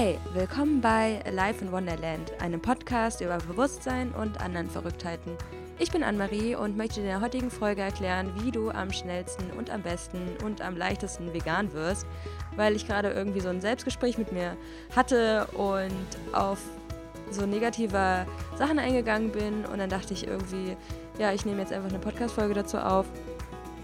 Hey, willkommen bei Life in Wonderland, einem Podcast über Bewusstsein und anderen Verrücktheiten. Ich bin Anne-Marie und möchte in der heutigen Folge erklären, wie du am schnellsten und am besten und am leichtesten vegan wirst, weil ich gerade irgendwie so ein Selbstgespräch mit mir hatte und auf so negative Sachen eingegangen bin und dann dachte ich irgendwie, ja, ich nehme jetzt einfach eine Podcast-Folge dazu auf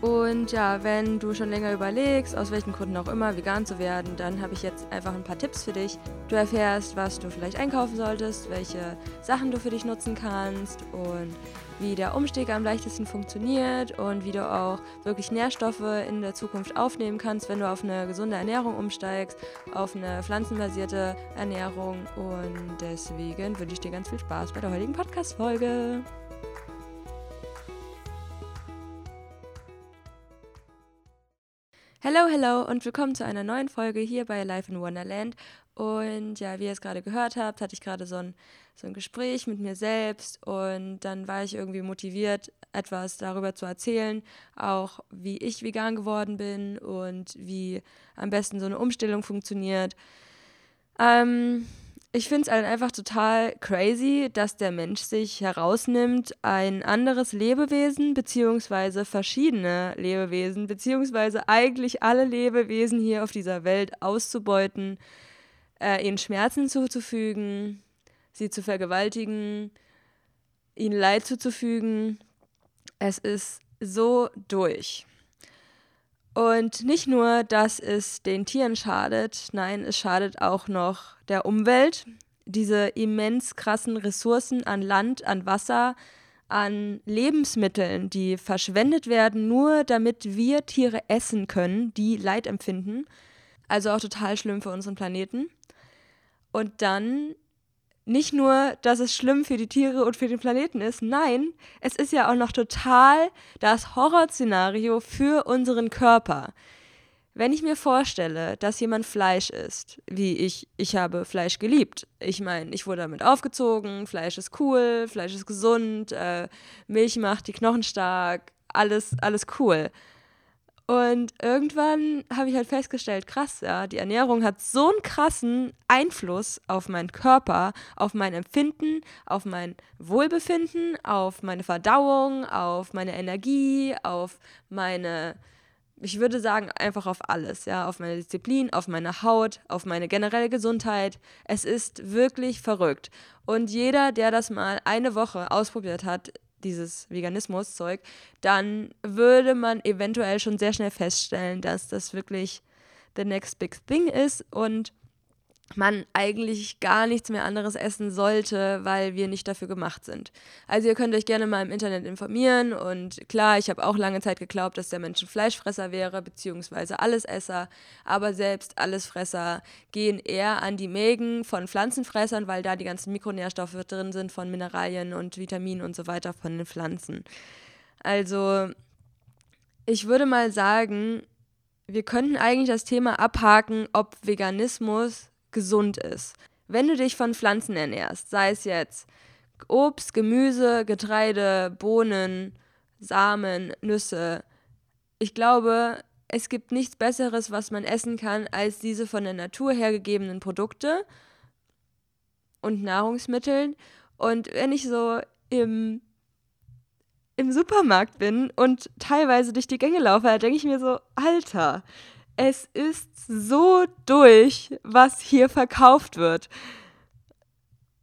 und ja, wenn du schon länger überlegst, aus welchen Gründen auch immer, vegan zu werden, dann habe ich jetzt einfach ein paar Tipps für dich. Du erfährst, was du vielleicht einkaufen solltest, welche Sachen du für dich nutzen kannst und wie der Umstieg am leichtesten funktioniert und wie du auch wirklich Nährstoffe in der Zukunft aufnehmen kannst, wenn du auf eine gesunde Ernährung umsteigst, auf eine pflanzenbasierte Ernährung. Und deswegen wünsche ich dir ganz viel Spaß bei der heutigen Podcast-Folge. Hello, hello und willkommen zu einer neuen Folge hier bei Life in Wonderland. Und ja, wie ihr es gerade gehört habt, hatte ich gerade so ein, so ein Gespräch mit mir selbst und dann war ich irgendwie motiviert, etwas darüber zu erzählen, auch wie ich vegan geworden bin und wie am besten so eine Umstellung funktioniert. Ähm, ich finde es halt einfach total crazy, dass der Mensch sich herausnimmt, ein anderes Lebewesen beziehungsweise verschiedene Lebewesen beziehungsweise eigentlich alle Lebewesen hier auf dieser Welt auszubeuten, äh, ihnen Schmerzen zuzufügen, sie zu vergewaltigen, ihnen Leid zuzufügen. Es ist so durch. Und nicht nur, dass es den Tieren schadet, nein, es schadet auch noch der Umwelt. Diese immens krassen Ressourcen an Land, an Wasser, an Lebensmitteln, die verschwendet werden, nur damit wir Tiere essen können, die Leid empfinden. Also auch total schlimm für unseren Planeten. Und dann nicht nur, dass es schlimm für die Tiere und für den Planeten ist, nein, es ist ja auch noch total das Horrorszenario für unseren Körper. Wenn ich mir vorstelle, dass jemand Fleisch isst, wie ich, ich habe Fleisch geliebt. Ich meine, ich wurde damit aufgezogen, Fleisch ist cool, Fleisch ist gesund, äh, Milch macht die Knochen stark, alles, alles cool. Und irgendwann habe ich halt festgestellt, krass, ja, die Ernährung hat so einen krassen Einfluss auf meinen Körper, auf mein Empfinden, auf mein Wohlbefinden, auf meine Verdauung, auf meine Energie, auf meine, ich würde sagen, einfach auf alles, ja, auf meine Disziplin, auf meine Haut, auf meine generelle Gesundheit. Es ist wirklich verrückt. Und jeder, der das mal eine Woche ausprobiert hat, dieses Veganismus-Zeug, dann würde man eventuell schon sehr schnell feststellen, dass das wirklich the next big thing ist und man eigentlich gar nichts mehr anderes essen sollte, weil wir nicht dafür gemacht sind. Also ihr könnt euch gerne mal im Internet informieren und klar, ich habe auch lange Zeit geglaubt, dass der Mensch ein Fleischfresser wäre, beziehungsweise Allesesser, aber selbst Allesfresser gehen eher an die Mägen von Pflanzenfressern, weil da die ganzen Mikronährstoffe drin sind von Mineralien und Vitaminen und so weiter von den Pflanzen. Also ich würde mal sagen, wir könnten eigentlich das Thema abhaken, ob Veganismus gesund ist. Wenn du dich von Pflanzen ernährst, sei es jetzt Obst, Gemüse, Getreide, Bohnen, Samen, Nüsse, ich glaube, es gibt nichts Besseres, was man essen kann, als diese von der Natur hergegebenen Produkte und Nahrungsmitteln. Und wenn ich so im, im Supermarkt bin und teilweise durch die Gänge laufe, denke ich mir so, Alter, es ist so durch, was hier verkauft wird.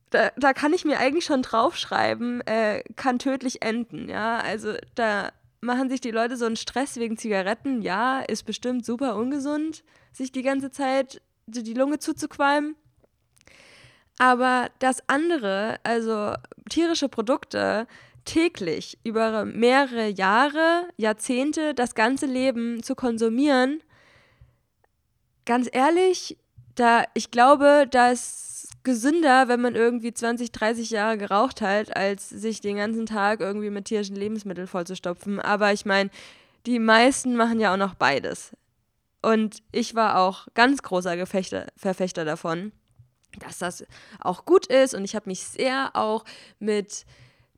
Da, da kann ich mir eigentlich schon draufschreiben, äh, kann tödlich enden, ja. Also da machen sich die Leute so einen Stress wegen Zigaretten. Ja, ist bestimmt super ungesund, sich die ganze Zeit die Lunge zuzuqualmen. Aber das andere, also tierische Produkte, täglich über mehrere Jahre, Jahrzehnte, das ganze Leben zu konsumieren, ganz ehrlich, da ich glaube, dass gesünder, wenn man irgendwie 20, 30 Jahre geraucht hat, als sich den ganzen Tag irgendwie mit tierischen Lebensmitteln vollzustopfen. Aber ich meine, die meisten machen ja auch noch beides. Und ich war auch ganz großer Gefechter, Verfechter davon, dass das auch gut ist. Und ich habe mich sehr auch mit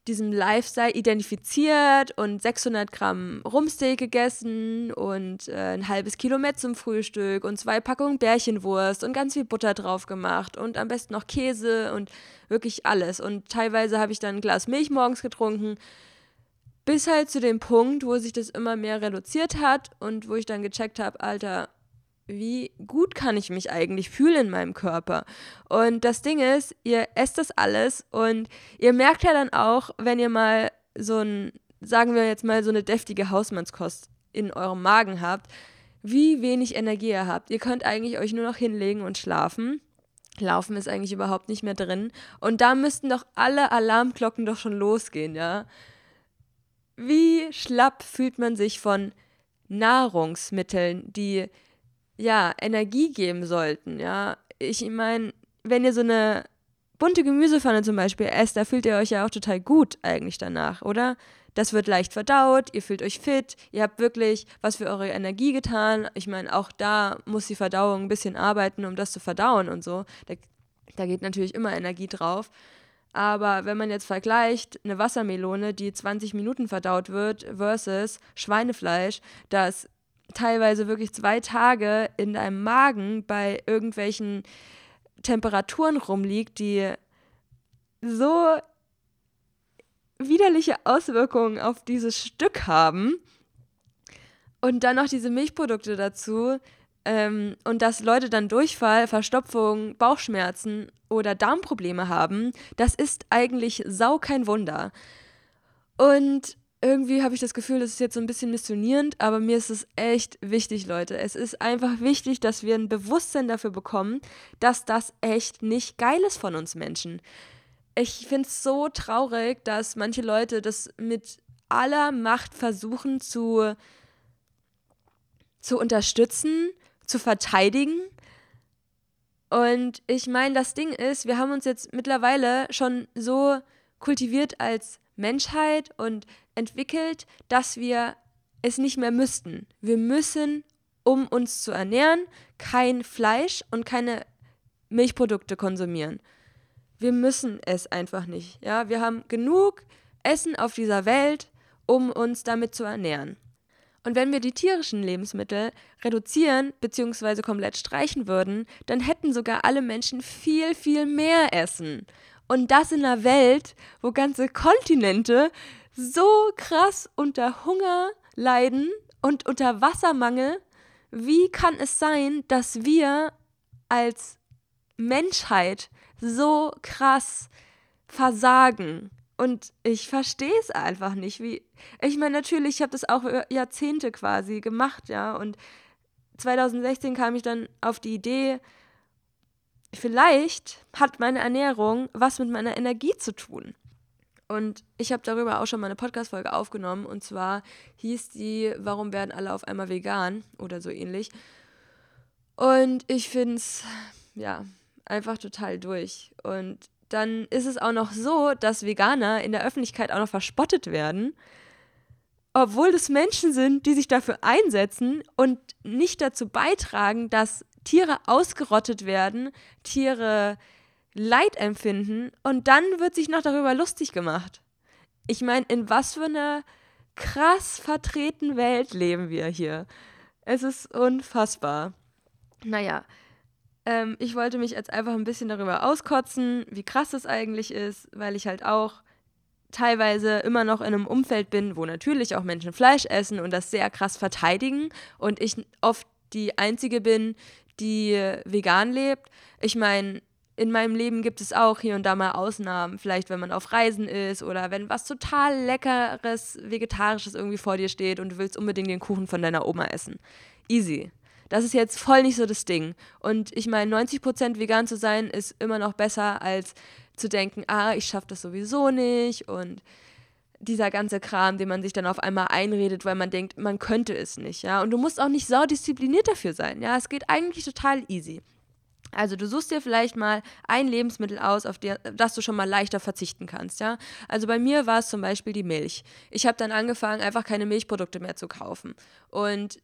diesem Lifestyle identifiziert und 600 Gramm Rumsteak gegessen und äh, ein halbes Kilo Met zum Frühstück und zwei Packungen Bärchenwurst und ganz viel Butter drauf gemacht und am besten noch Käse und wirklich alles. Und teilweise habe ich dann ein Glas Milch morgens getrunken, bis halt zu dem Punkt, wo sich das immer mehr reduziert hat und wo ich dann gecheckt habe, Alter, wie gut kann ich mich eigentlich fühlen in meinem Körper? Und das Ding ist, ihr esst das alles und ihr merkt ja dann auch, wenn ihr mal so ein, sagen wir jetzt mal, so eine deftige Hausmannskost in eurem Magen habt, wie wenig Energie ihr habt. Ihr könnt eigentlich euch nur noch hinlegen und schlafen. Laufen ist eigentlich überhaupt nicht mehr drin. Und da müssten doch alle Alarmglocken doch schon losgehen, ja? Wie schlapp fühlt man sich von Nahrungsmitteln, die ja, Energie geben sollten, ja. Ich meine, wenn ihr so eine bunte Gemüsepfanne zum Beispiel esst, da fühlt ihr euch ja auch total gut eigentlich danach, oder? Das wird leicht verdaut, ihr fühlt euch fit, ihr habt wirklich was für eure Energie getan. Ich meine, auch da muss die Verdauung ein bisschen arbeiten, um das zu verdauen und so. Da, da geht natürlich immer Energie drauf. Aber wenn man jetzt vergleicht, eine Wassermelone, die 20 Minuten verdaut wird, versus Schweinefleisch, das teilweise wirklich zwei Tage in deinem Magen bei irgendwelchen Temperaturen rumliegt, die so widerliche Auswirkungen auf dieses Stück haben. Und dann noch diese Milchprodukte dazu. Ähm, und dass Leute dann Durchfall, Verstopfung, Bauchschmerzen oder Darmprobleme haben, das ist eigentlich sau kein Wunder. Und irgendwie habe ich das Gefühl, das ist jetzt so ein bisschen missionierend, aber mir ist es echt wichtig, Leute. Es ist einfach wichtig, dass wir ein Bewusstsein dafür bekommen, dass das echt nicht geil ist von uns Menschen. Ich finde es so traurig, dass manche Leute das mit aller Macht versuchen zu, zu unterstützen, zu verteidigen. Und ich meine, das Ding ist, wir haben uns jetzt mittlerweile schon so kultiviert als Menschheit und entwickelt, dass wir es nicht mehr müssten. Wir müssen, um uns zu ernähren, kein Fleisch und keine Milchprodukte konsumieren. Wir müssen es einfach nicht. Ja, wir haben genug Essen auf dieser Welt, um uns damit zu ernähren. Und wenn wir die tierischen Lebensmittel reduzieren bzw. komplett streichen würden, dann hätten sogar alle Menschen viel, viel mehr Essen. Und das in einer Welt, wo ganze Kontinente so krass unter Hunger leiden und unter Wassermangel. Wie kann es sein, dass wir als Menschheit so krass versagen? Und ich verstehe es einfach nicht. Wie, ich meine, natürlich, ich habe das auch Jahrzehnte quasi gemacht, ja. Und 2016 kam ich dann auf die Idee, vielleicht hat meine Ernährung was mit meiner Energie zu tun. Und ich habe darüber auch schon mal eine Podcast-Folge aufgenommen. Und zwar hieß die, warum werden alle auf einmal vegan oder so ähnlich. Und ich finde es, ja, einfach total durch. Und dann ist es auch noch so, dass Veganer in der Öffentlichkeit auch noch verspottet werden, obwohl das Menschen sind, die sich dafür einsetzen und nicht dazu beitragen, dass Tiere ausgerottet werden, Tiere Leid empfinden und dann wird sich noch darüber lustig gemacht. Ich meine, in was für einer krass vertreten Welt leben wir hier? Es ist unfassbar. Naja, ähm, ich wollte mich jetzt einfach ein bisschen darüber auskotzen, wie krass das eigentlich ist, weil ich halt auch teilweise immer noch in einem Umfeld bin, wo natürlich auch Menschen Fleisch essen und das sehr krass verteidigen und ich oft die Einzige bin, die vegan lebt. Ich meine, in meinem Leben gibt es auch hier und da mal Ausnahmen. Vielleicht, wenn man auf Reisen ist oder wenn was total leckeres, vegetarisches irgendwie vor dir steht und du willst unbedingt den Kuchen von deiner Oma essen. Easy. Das ist jetzt voll nicht so das Ding. Und ich meine, 90% vegan zu sein ist immer noch besser, als zu denken, ah, ich schaffe das sowieso nicht und dieser ganze Kram, den man sich dann auf einmal einredet, weil man denkt, man könnte es nicht, ja. Und du musst auch nicht saudiszipliniert dafür sein, ja. Es geht eigentlich total easy. Also du suchst dir vielleicht mal ein Lebensmittel aus, auf das du schon mal leichter verzichten kannst, ja. Also bei mir war es zum Beispiel die Milch. Ich habe dann angefangen, einfach keine Milchprodukte mehr zu kaufen. Und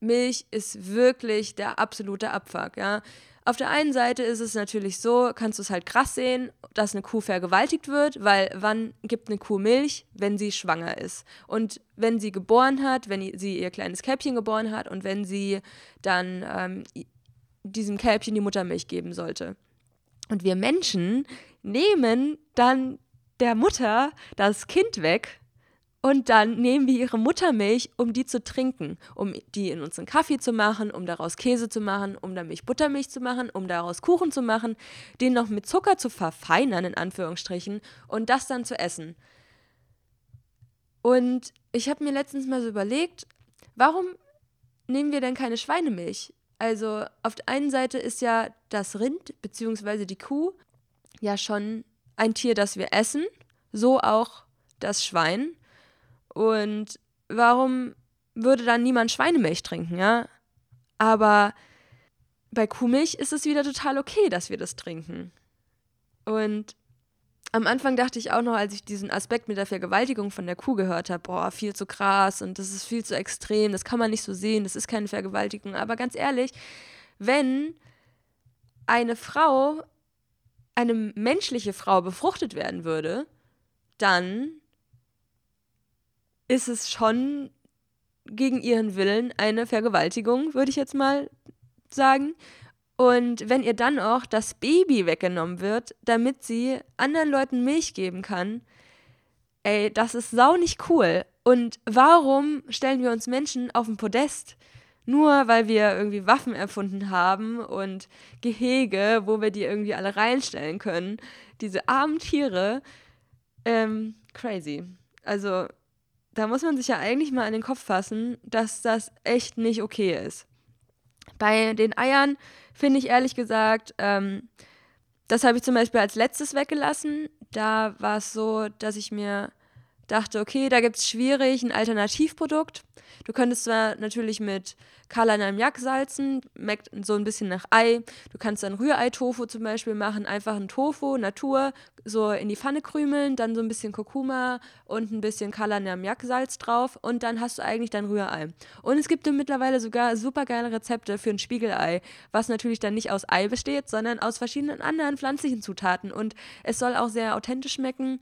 Milch ist wirklich der absolute Abfuck, ja. Auf der einen Seite ist es natürlich so, kannst du es halt krass sehen, dass eine Kuh vergewaltigt wird, weil wann gibt eine Kuh Milch, wenn sie schwanger ist? Und wenn sie geboren hat, wenn sie ihr kleines Kälbchen geboren hat und wenn sie dann ähm, diesem Kälbchen die Muttermilch geben sollte. Und wir Menschen nehmen dann der Mutter das Kind weg und dann nehmen wir ihre Muttermilch, um die zu trinken, um die in unseren Kaffee zu machen, um daraus Käse zu machen, um damit Buttermilch zu machen, um daraus Kuchen zu machen, den noch mit Zucker zu verfeinern, in Anführungsstrichen, und das dann zu essen. Und ich habe mir letztens mal so überlegt, warum nehmen wir denn keine Schweinemilch? Also auf der einen Seite ist ja das Rind bzw. die Kuh ja schon ein Tier, das wir essen, so auch das Schwein. Und warum würde dann niemand Schweinemilch trinken, ja? Aber bei Kuhmilch ist es wieder total okay, dass wir das trinken. Und am Anfang dachte ich auch noch, als ich diesen Aspekt mit der Vergewaltigung von der Kuh gehört habe, boah, viel zu krass und das ist viel zu extrem, das kann man nicht so sehen, das ist keine Vergewaltigung. Aber ganz ehrlich, wenn eine Frau, eine menschliche Frau befruchtet werden würde, dann ist es schon gegen ihren Willen eine Vergewaltigung, würde ich jetzt mal sagen. Und wenn ihr dann auch das Baby weggenommen wird, damit sie anderen Leuten Milch geben kann, ey, das ist sau nicht cool. Und warum stellen wir uns Menschen auf den Podest? Nur weil wir irgendwie Waffen erfunden haben und Gehege, wo wir die irgendwie alle reinstellen können. Diese armen Tiere. Ähm, crazy. Also da muss man sich ja eigentlich mal an den Kopf fassen, dass das echt nicht okay ist. Bei den Eiern finde ich ehrlich gesagt, ähm, das habe ich zum Beispiel als letztes weggelassen. Da war es so, dass ich mir dachte, okay, da gibt es schwierig ein Alternativprodukt. Du könntest zwar natürlich mit Kalanamjak salzen, schmeckt so ein bisschen nach Ei. Du kannst dann Rührei-Tofu zum Beispiel machen, einfach ein Tofu, Natur, so in die Pfanne krümeln, dann so ein bisschen Kurkuma und ein bisschen Kalanamjak-Salz drauf und dann hast du eigentlich dein Rührei. Und es gibt mittlerweile sogar super geile Rezepte für ein Spiegelei, was natürlich dann nicht aus Ei besteht, sondern aus verschiedenen anderen pflanzlichen Zutaten und es soll auch sehr authentisch schmecken.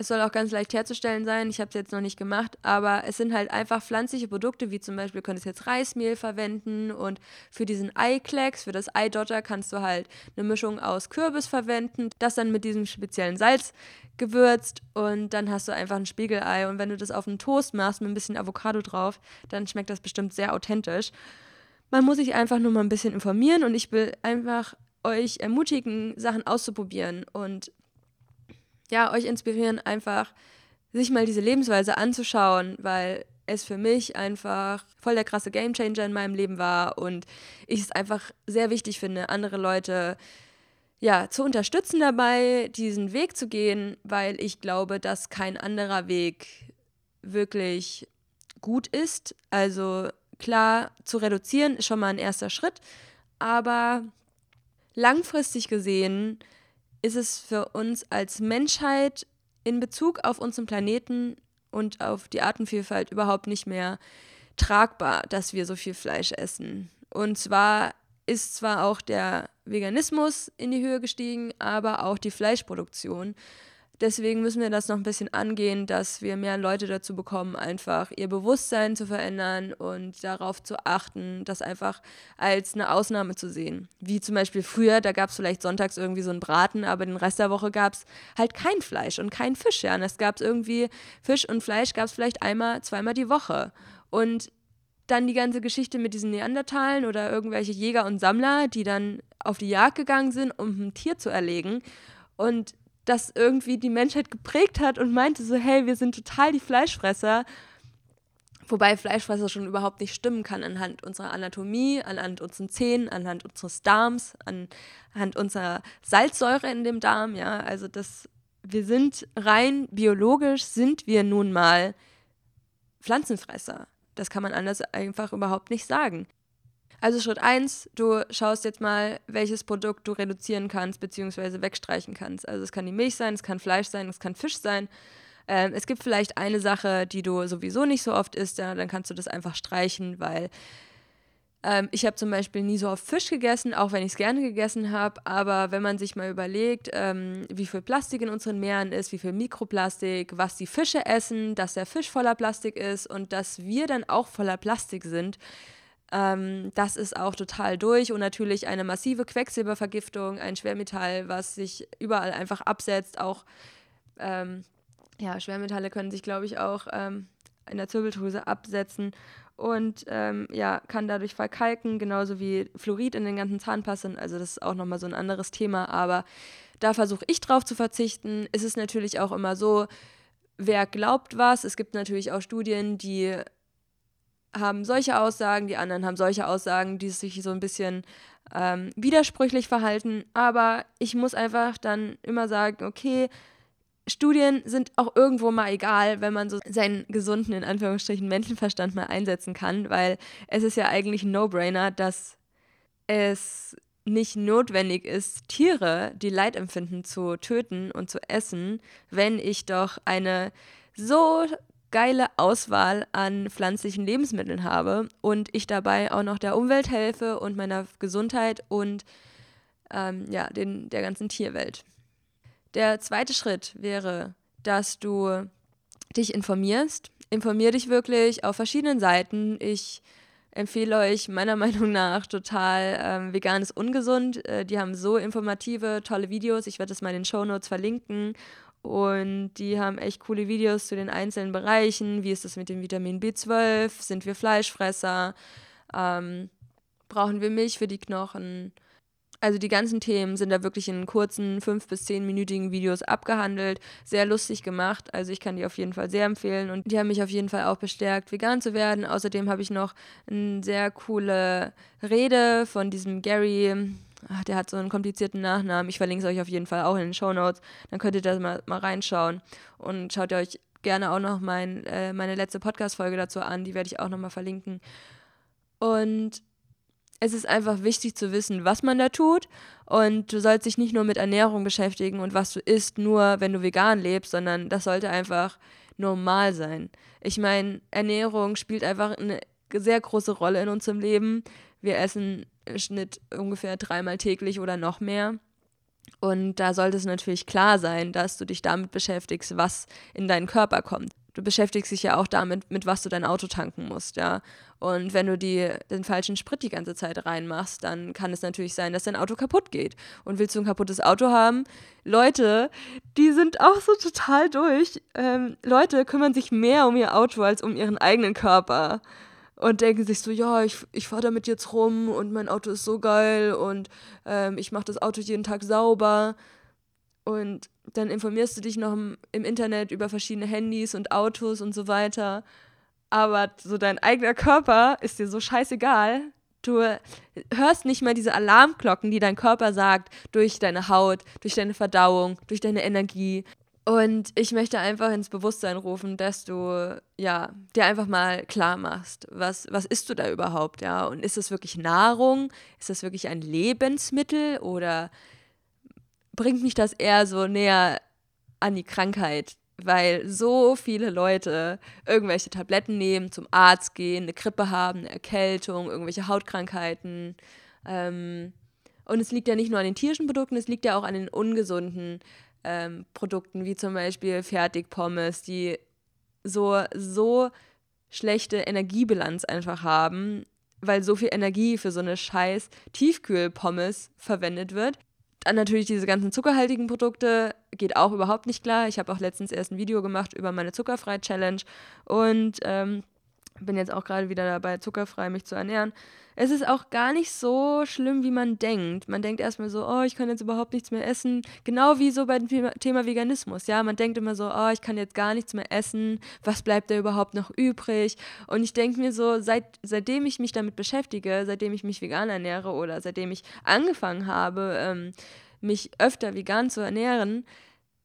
Es soll auch ganz leicht herzustellen sein. Ich habe es jetzt noch nicht gemacht, aber es sind halt einfach pflanzliche Produkte, wie zum Beispiel könntest du jetzt Reismehl verwenden und für diesen Eiklecks, für das Eidotter kannst du halt eine Mischung aus Kürbis verwenden, das dann mit diesem speziellen Salz gewürzt und dann hast du einfach ein Spiegelei und wenn du das auf einen Toast machst mit ein bisschen Avocado drauf, dann schmeckt das bestimmt sehr authentisch. Man muss sich einfach nur mal ein bisschen informieren und ich will einfach euch ermutigen, Sachen auszuprobieren und ja, euch inspirieren, einfach sich mal diese Lebensweise anzuschauen, weil es für mich einfach voll der krasse Gamechanger in meinem Leben war und ich es einfach sehr wichtig finde, andere Leute ja, zu unterstützen dabei, diesen Weg zu gehen, weil ich glaube, dass kein anderer Weg wirklich gut ist. Also klar, zu reduzieren ist schon mal ein erster Schritt, aber langfristig gesehen ist es für uns als Menschheit in Bezug auf unseren Planeten und auf die Artenvielfalt überhaupt nicht mehr tragbar, dass wir so viel Fleisch essen. Und zwar ist zwar auch der Veganismus in die Höhe gestiegen, aber auch die Fleischproduktion. Deswegen müssen wir das noch ein bisschen angehen, dass wir mehr Leute dazu bekommen, einfach ihr Bewusstsein zu verändern und darauf zu achten, das einfach als eine Ausnahme zu sehen. Wie zum Beispiel früher, da gab es vielleicht sonntags irgendwie so einen Braten, aber den Rest der Woche gab es halt kein Fleisch und kein Fisch. Ja. Und es gab irgendwie Fisch und Fleisch gab es vielleicht einmal, zweimal die Woche. Und dann die ganze Geschichte mit diesen Neandertalen oder irgendwelche Jäger und Sammler, die dann auf die Jagd gegangen sind, um ein Tier zu erlegen. Und das irgendwie die Menschheit geprägt hat und meinte so, hey, wir sind total die Fleischfresser. Wobei Fleischfresser schon überhaupt nicht stimmen kann anhand unserer Anatomie, anhand unseren Zähnen, anhand unseres Darms, anhand unserer Salzsäure in dem Darm, ja. Also das, wir sind rein biologisch sind wir nun mal Pflanzenfresser. Das kann man anders einfach überhaupt nicht sagen. Also Schritt 1, du schaust jetzt mal, welches Produkt du reduzieren kannst bzw. wegstreichen kannst. Also es kann die Milch sein, es kann Fleisch sein, es kann Fisch sein. Ähm, es gibt vielleicht eine Sache, die du sowieso nicht so oft isst, ja, dann kannst du das einfach streichen, weil Ähm, ich habe zum Beispiel nie so oft Fisch gegessen, auch wenn ich es gerne gegessen habe. Aber wenn man sich mal überlegt, ähm, wie viel Plastik in unseren Meeren ist, wie viel Mikroplastik, was die Fische essen, dass der Fisch voller Plastik ist und dass wir dann auch voller Plastik sind, ähm, das ist auch total durch. Und natürlich eine massive Quecksilbervergiftung, ein Schwermetall, was sich überall einfach absetzt. Auch ähm, ja, Schwermetalle können sich, glaube ich, auch ähm, in der Zirbeldrüse absetzen und ähm, ja, kann dadurch verkalken, genauso wie Fluorid in den ganzen Zahnpassen. Also das ist auch nochmal so ein anderes Thema, aber da versuche ich drauf zu verzichten. Es ist natürlich auch immer so, wer glaubt was. Es gibt natürlich auch Studien, die haben solche Aussagen, die anderen haben solche Aussagen, die sich so ein bisschen ähm, widersprüchlich verhalten. Aber ich muss einfach dann immer sagen, okay, Studien sind auch irgendwo mal egal, wenn man so seinen gesunden, in Anführungsstrichen, Menschenverstand mal einsetzen kann, weil es ist ja eigentlich ein No-Brainer, dass es nicht notwendig ist, Tiere, die Leid empfinden, zu töten und zu essen, wenn ich doch eine so geile Auswahl an pflanzlichen Lebensmitteln habe und ich dabei auch noch der Umwelt helfe und meiner Gesundheit und ähm, ja, den, der ganzen Tierwelt. Der zweite Schritt wäre, dass du dich informierst. Informier dich wirklich auf verschiedenen Seiten. Ich empfehle euch meiner Meinung nach total ähm, vegan ist ungesund. Äh, die haben so informative, tolle Videos. Ich werde das mal in den Show Notes verlinken. Und die haben echt coole Videos zu den einzelnen Bereichen. Wie ist das mit dem Vitamin B12? Sind wir Fleischfresser? Ähm, brauchen wir Milch für die Knochen? Also die ganzen Themen sind da wirklich in kurzen, fünf- bis zehnminütigen Videos abgehandelt. Sehr lustig gemacht. Also ich kann die auf jeden Fall sehr empfehlen. Und die haben mich auf jeden Fall auch bestärkt, vegan zu werden. Außerdem habe ich noch eine sehr coole Rede von diesem Gary. Ach, der hat so einen komplizierten Nachnamen. Ich verlinke es euch auf jeden Fall auch in den Show Notes. Dann könnt ihr da mal, mal reinschauen. Und schaut ihr euch gerne auch noch mein, äh, meine letzte Podcast-Folge dazu an. Die werde ich auch nochmal verlinken. Und es ist einfach wichtig zu wissen, was man da tut. Und du sollst dich nicht nur mit Ernährung beschäftigen und was du isst, nur wenn du vegan lebst, sondern das sollte einfach normal sein. Ich meine, Ernährung spielt einfach eine sehr große Rolle in unserem Leben. Wir essen im Schnitt ungefähr dreimal täglich oder noch mehr. Und da sollte es natürlich klar sein, dass du dich damit beschäftigst, was in deinen Körper kommt du beschäftigst dich ja auch damit, mit was du dein Auto tanken musst, ja. Und wenn du die, den falschen Sprit die ganze Zeit reinmachst, dann kann es natürlich sein, dass dein Auto kaputt geht. Und willst du ein kaputtes Auto haben? Leute, die sind auch so total durch. Ähm, Leute kümmern sich mehr um ihr Auto als um ihren eigenen Körper. Und denken sich so, ja, ich, ich fahre damit jetzt rum und mein Auto ist so geil und ähm, ich mache das Auto jeden Tag sauber. Und dann informierst du dich noch im, im, Internet über verschiedene Handys und Autos und so weiter. Aber so dein eigener Körper ist dir so scheißegal. Du hörst nicht mehr diese Alarmglocken, die dein Körper sagt, durch deine Haut, durch deine Verdauung, durch deine Energie. Und ich möchte einfach ins Bewusstsein rufen, dass du ja dir einfach mal klar machst, was, was isst du da überhaupt, ja? Und ist das wirklich Nahrung? Ist das wirklich ein Lebensmittel oder bringt mich das eher so näher an die Krankheit, weil so viele Leute irgendwelche Tabletten nehmen, zum Arzt gehen, eine Grippe haben, eine Erkältung, irgendwelche Hautkrankheiten. Ähm, und es liegt ja nicht nur an den tierischen Produkten, es liegt ja auch an den ungesunden ähm, Produkten, wie zum Beispiel Fertigpommes, die so, so schlechte Energiebilanz einfach haben, weil so viel Energie für so eine scheiß Tiefkühlpommes verwendet wird. Dann natürlich diese ganzen zuckerhaltigen Produkte geht auch überhaupt nicht klar. Ich habe auch letztens erst ein Video gemacht über meine Zuckerfrei-Challenge und ähm, bin jetzt auch gerade wieder dabei, zuckerfrei mich zu ernähren. Es ist auch gar nicht so schlimm, wie man denkt. Man denkt erstmal so, oh, ich kann jetzt überhaupt nichts mehr essen. Genau wie so beim Thema Veganismus. Ja, man denkt immer so, oh, ich kann jetzt gar nichts mehr essen. Was bleibt da überhaupt noch übrig? Und ich denke mir so, seit, seitdem ich mich damit beschäftige, seitdem ich mich vegan ernähre oder seitdem ich angefangen habe, ähm, mich öfter vegan zu ernähren,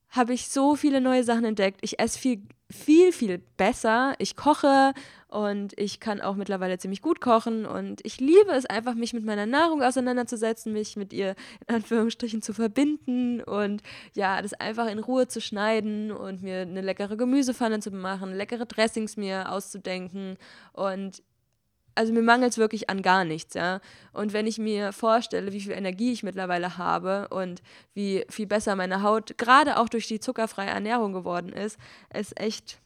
habe ich so viele neue Sachen entdeckt. Ich esse viel, viel, viel besser. Ich koche und ich kann auch mittlerweile ziemlich gut kochen und ich liebe es einfach, mich mit meiner Nahrung auseinanderzusetzen, mich mit ihr in Anführungsstrichen zu verbinden und ja, das einfach in Ruhe zu schneiden und mir eine leckere Gemüsepfanne zu machen, leckere Dressings mir auszudenken und also mir mangelt es wirklich an gar nichts, ja. Und wenn ich mir vorstelle, wie viel Energie ich mittlerweile habe und wie viel besser meine Haut gerade auch durch die zuckerfreie Ernährung geworden ist, ist echt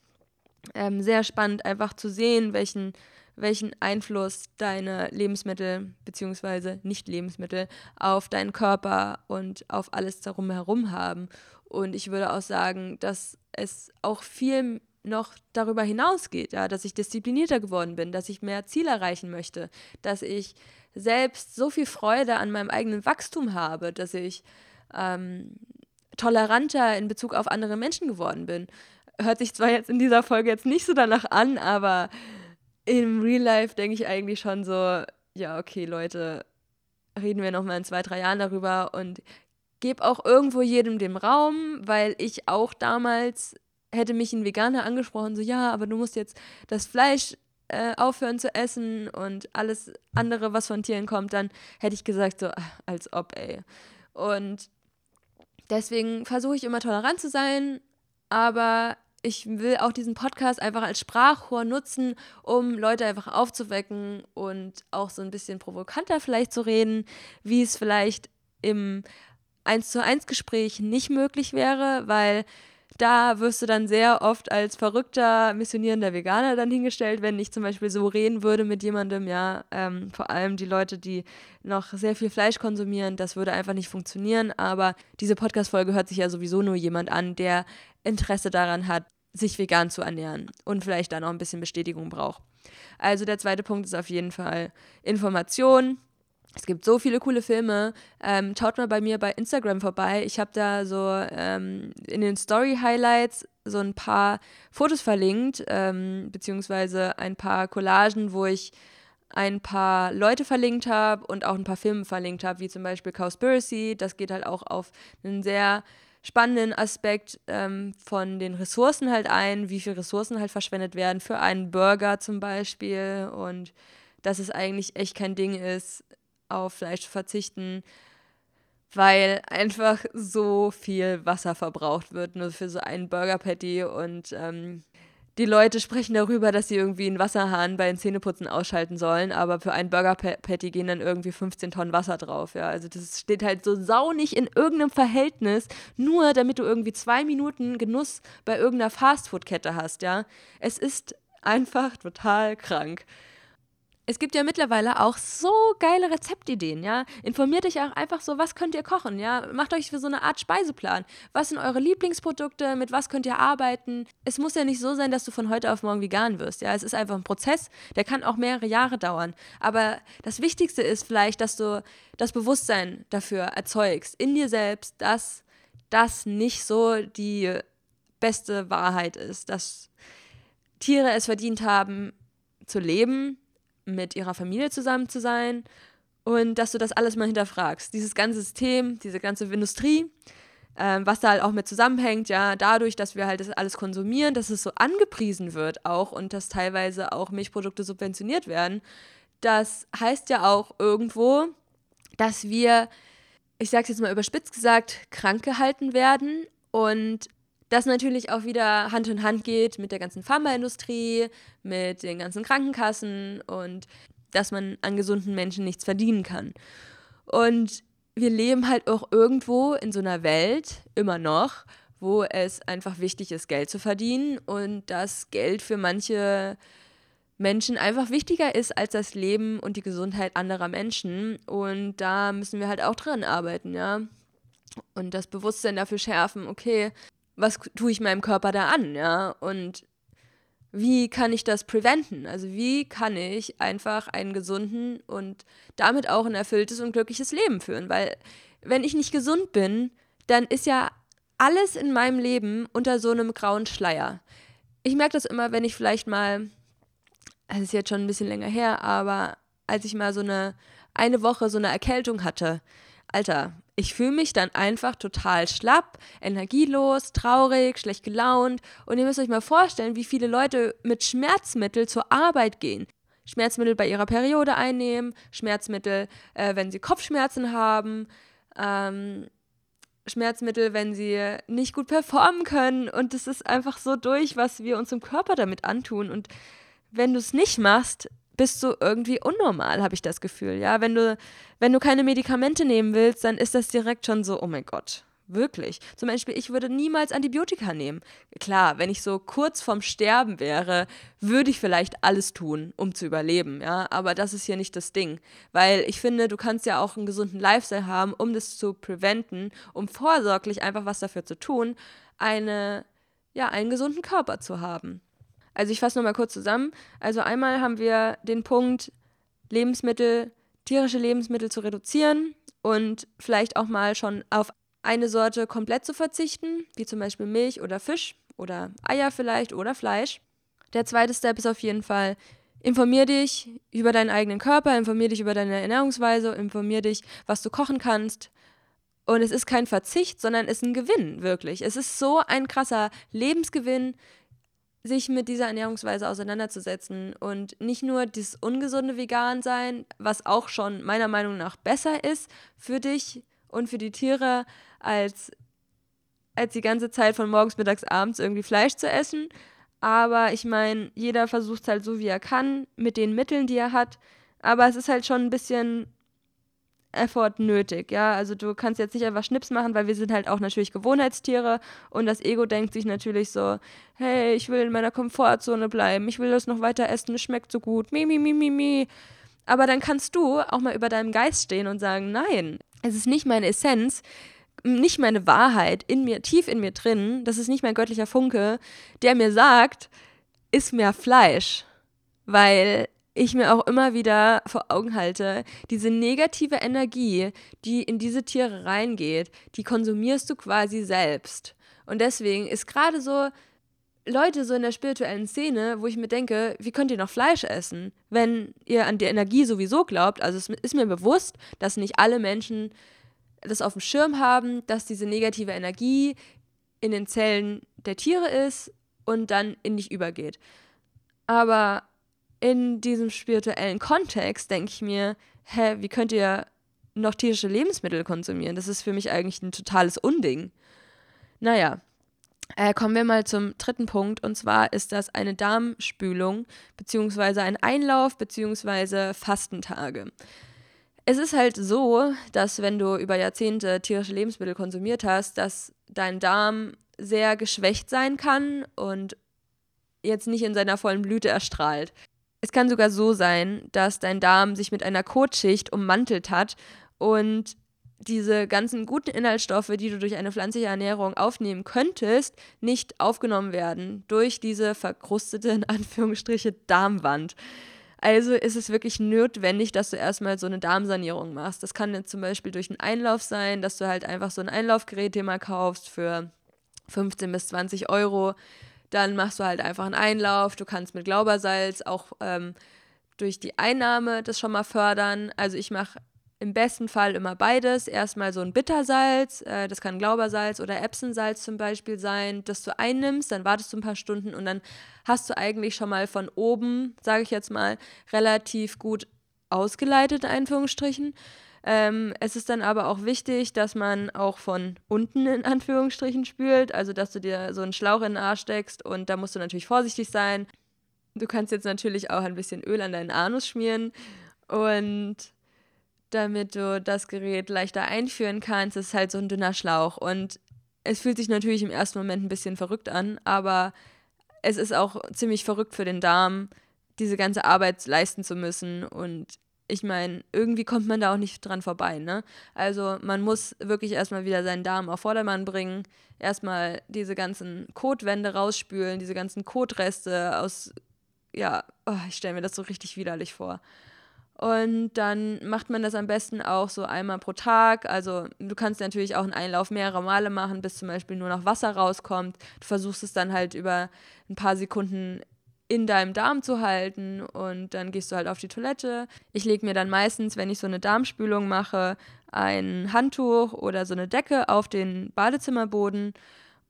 ähm, sehr spannend, einfach zu sehen, welchen, welchen Einfluss deine Lebensmittel bzw. Nicht-Lebensmittel auf deinen Körper und auf alles darum herum haben. Und ich würde auch sagen, dass es auch viel noch darüber hinausgeht, ja, dass ich disziplinierter geworden bin, dass ich mehr Ziele erreichen möchte, dass ich selbst so viel Freude an meinem eigenen Wachstum habe, dass ich ähm, toleranter in Bezug auf andere Menschen geworden bin. Hört sich zwar jetzt in dieser Folge jetzt nicht so danach an, aber im Real Life denke ich eigentlich schon so, ja, okay, Leute, reden wir nochmal in zwei, drei Jahren darüber und gebe auch irgendwo jedem den Raum, weil ich auch damals hätte mich ein Veganer angesprochen, so ja, aber du musst jetzt das Fleisch äh, aufhören zu essen und alles andere, was von Tieren kommt, dann hätte ich gesagt, so, als ob, ey. Und deswegen versuche ich immer tolerant zu sein, aber ich will auch diesen Podcast einfach als Sprachrohr nutzen, um Leute einfach aufzuwecken und auch so ein bisschen provokanter vielleicht zu reden, wie es vielleicht im 1 zu 1 Gespräch nicht möglich wäre, weil da wirst du dann sehr oft als verrückter, missionierender Veganer dann hingestellt, wenn ich zum Beispiel so reden würde mit jemandem, ja, ähm, vor allem die Leute, die noch sehr viel Fleisch konsumieren, das würde einfach nicht funktionieren, aber diese Podcast-Folge hört sich ja sowieso nur jemand an, der Interesse daran hat, sich vegan zu ernähren und vielleicht dann auch ein bisschen Bestätigung braucht. Also der zweite Punkt ist auf jeden Fall Information es gibt so viele coole Filme. Ähm, schaut mal bei mir bei Instagram vorbei. Ich habe da so ähm, in den Story-Highlights so ein paar Fotos verlinkt, ähm, beziehungsweise ein paar Collagen, wo ich ein paar Leute verlinkt habe und auch ein paar Filme verlinkt habe, wie zum Beispiel Cowspiracy. Das geht halt auch auf einen sehr spannenden Aspekt ähm, von den Ressourcen halt ein, wie viele Ressourcen halt verschwendet werden für einen Burger zum Beispiel und dass es eigentlich echt kein Ding ist, auf Fleisch zu verzichten, weil einfach so viel Wasser verbraucht wird, nur für so einen Burger Patty und ähm, die Leute sprechen darüber, dass sie irgendwie einen Wasserhahn bei den Zähneputzen ausschalten sollen, aber für einen Burger Patty gehen dann irgendwie 15 Tonnen Wasser drauf. Ja, also das steht halt so saunig in irgendeinem Verhältnis, nur damit du irgendwie zwei Minuten Genuss bei irgendeiner Fastfood-Kette hast. Ja, es ist einfach total krank es gibt ja mittlerweile auch so geile Rezeptideen, ja. Informiert euch auch einfach so, was könnt ihr kochen, ja. Macht euch für so eine Art Speiseplan. Was sind eure Lieblingsprodukte, mit was könnt ihr arbeiten? Es muss ja nicht so sein, dass du von heute auf morgen vegan wirst, ja. Es ist einfach ein Prozess, der kann auch mehrere Jahre dauern. Aber das Wichtigste ist vielleicht, dass du das Bewusstsein dafür erzeugst, in dir selbst, dass das nicht so die beste Wahrheit ist, dass Tiere es verdient haben, zu leben, mit ihrer Familie zusammen zu sein und dass du das alles mal hinterfragst. Dieses ganze System, diese ganze Industrie, ähm, was da halt auch mit zusammenhängt, ja, dadurch, dass wir halt das alles konsumieren, dass es so angepriesen wird auch und dass teilweise auch Milchprodukte subventioniert werden, das heißt ja auch irgendwo, dass wir, ich sag's jetzt mal überspitzt gesagt, krank gehalten werden und das natürlich auch wieder Hand in Hand geht mit der ganzen Pharmaindustrie, mit den ganzen Krankenkassen und dass man an gesunden Menschen nichts verdienen kann. Und wir leben halt auch irgendwo in so einer Welt, immer noch, wo es einfach wichtig ist, Geld zu verdienen und das Geld für manche Menschen einfach wichtiger ist als das Leben und die Gesundheit anderer Menschen. Und da müssen wir halt auch dran arbeiten, ja. Und das Bewusstsein dafür schärfen, okay, was tue ich meinem Körper da an, ja? Und wie kann ich das preventen? Also wie kann ich einfach einen gesunden und damit auch ein erfülltes und glückliches Leben führen? Weil wenn ich nicht gesund bin, dann ist ja alles in meinem Leben unter so einem grauen Schleier. Ich merke das immer, wenn ich vielleicht mal, es ist jetzt schon ein bisschen länger her, aber als ich mal so eine eine Woche so eine Erkältung hatte, Alter, ich fühle mich dann einfach total schlapp, energielos, traurig, schlecht gelaunt. Und ihr müsst euch mal vorstellen, wie viele Leute mit Schmerzmittel zur Arbeit gehen. Schmerzmittel bei ihrer Periode einnehmen, Schmerzmittel, äh, wenn sie Kopfschmerzen haben, ähm, Schmerzmittel, wenn sie nicht gut performen können. Und es ist einfach so durch, was wir uns im Körper damit antun. Und wenn du es nicht machst, bist du irgendwie unnormal, habe ich das Gefühl. Ja, wenn du, wenn du keine Medikamente nehmen willst, dann ist das direkt schon so, oh mein Gott, Wirklich. Zum Beispiel, ich würde niemals Antibiotika nehmen. Klar, wenn ich so kurz vorm Sterben wäre, würde ich vielleicht alles tun, um zu überleben, ja. Aber das ist hier nicht das Ding. Weil ich finde, du kannst ja auch einen gesunden Lifestyle haben, um das zu preventen, um vorsorglich einfach was dafür zu tun, eine, ja, einen gesunden Körper zu haben. Also ich fasse nochmal kurz zusammen. Also einmal haben wir den Punkt, Lebensmittel, tierische Lebensmittel zu reduzieren und vielleicht auch mal schon auf eine Sorte komplett zu verzichten, wie zum Beispiel Milch oder Fisch oder Eier vielleicht oder Fleisch. Der zweite Step ist auf jeden Fall, informier dich über deinen eigenen Körper, informier dich über deine Ernährungsweise, informier dich, was du kochen kannst. Und es ist kein Verzicht, sondern es ist ein Gewinn, wirklich. Es ist so ein krasser Lebensgewinn, sich mit dieser Ernährungsweise auseinanderzusetzen und nicht nur das ungesunde Vegan sein, was auch schon meiner Meinung nach besser ist für dich und für die Tiere, als, als die ganze Zeit von morgens, mittags, abends irgendwie Fleisch zu essen. Aber ich meine, jeder versucht es halt so, wie er kann, mit den Mitteln, die er hat. Aber es ist halt schon ein bisschen Effort nötig, ja. Also du kannst jetzt nicht einfach Schnips machen, weil wir sind halt auch natürlich Gewohnheitstiere und das Ego denkt sich natürlich so, hey, ich will in meiner Komfortzone bleiben, ich will das noch weiter essen, es schmeckt so gut, mi, mi, mi, mi, mi. Aber dann kannst du auch mal über deinem Geist stehen und sagen, nein, es ist nicht meine Essenz, nicht meine Wahrheit in mir, tief in mir drin, das ist nicht mein göttlicher Funke, der mir sagt, iss mehr Fleisch. Weil ich mir auch immer wieder vor Augen halte, diese negative Energie, die in diese Tiere reingeht, die konsumierst du quasi selbst. Und deswegen ist gerade so Leute so in der spirituellen Szene, wo ich mir denke, wie könnt ihr noch Fleisch essen, wenn ihr an die Energie sowieso glaubt? Also es ist mir bewusst, dass nicht alle Menschen das auf dem Schirm haben, dass diese negative Energie in den Zellen der Tiere ist und dann in dich übergeht. Aber in diesem spirituellen Kontext denke ich mir, hä, wie könnt ihr noch tierische Lebensmittel konsumieren? Das ist für mich eigentlich ein totales Unding. Naja, äh, kommen wir mal zum dritten Punkt und zwar ist das eine Darmspülung beziehungsweise ein Einlauf beziehungsweise Fastentage. Es ist halt so, dass wenn du über Jahrzehnte tierische Lebensmittel konsumiert hast, dass dein Darm sehr geschwächt sein kann und jetzt nicht in seiner vollen Blüte erstrahlt. Es kann sogar so sein, dass dein Darm sich mit einer Kotschicht ummantelt hat und diese ganzen guten Inhaltsstoffe, die du durch eine pflanzliche Ernährung aufnehmen könntest, nicht aufgenommen werden durch diese verkrustete, in Anführungsstriche, Darmwand. Also ist es wirklich notwendig, dass du erstmal so eine Darmsanierung machst. Das kann jetzt zum Beispiel durch einen Einlauf sein, dass du halt einfach so ein Einlaufgerät dir mal kaufst für 15 bis 20 Euro. Dann machst du halt einfach einen Einlauf. Du kannst mit Glaubersalz auch ähm, durch die Einnahme das schon mal fördern. Also ich mache im besten Fall immer beides. Erstmal so ein Bittersalz, äh, das kann Glaubersalz oder Epsensalz zum Beispiel sein, das du einnimmst, dann wartest du ein paar Stunden und dann hast du eigentlich schon mal von oben, sage ich jetzt mal, relativ gut ausgeleitet, in Anführungsstrichen. Ähm, es ist dann aber auch wichtig, dass man auch von unten in Anführungsstrichen spült, also dass du dir so einen Schlauch in den Arsch steckst und da musst du natürlich vorsichtig sein. Du kannst jetzt natürlich auch ein bisschen Öl an deinen Anus schmieren und damit du das Gerät leichter einführen kannst. Es ist halt so ein dünner Schlauch und es fühlt sich natürlich im ersten Moment ein bisschen verrückt an, aber es ist auch ziemlich verrückt für den Darm, diese ganze Arbeit leisten zu müssen und ich meine, irgendwie kommt man da auch nicht dran vorbei, ne? Also man muss wirklich erstmal wieder seinen Darm auf Vordermann bringen, erstmal diese ganzen Kotwände rausspülen, diese ganzen Kotreste aus, ja, oh, ich stelle mir das so richtig widerlich vor. Und dann macht man das am besten auch so einmal pro Tag. Also du kannst natürlich auch einen Einlauf mehrere Male machen, bis zum Beispiel nur noch Wasser rauskommt. Du versuchst es dann halt über ein paar Sekunden in deinem Darm zu halten und dann gehst du halt auf die Toilette. Ich lege mir dann meistens, wenn ich so eine Darmspülung mache, ein Handtuch oder so eine Decke auf den Badezimmerboden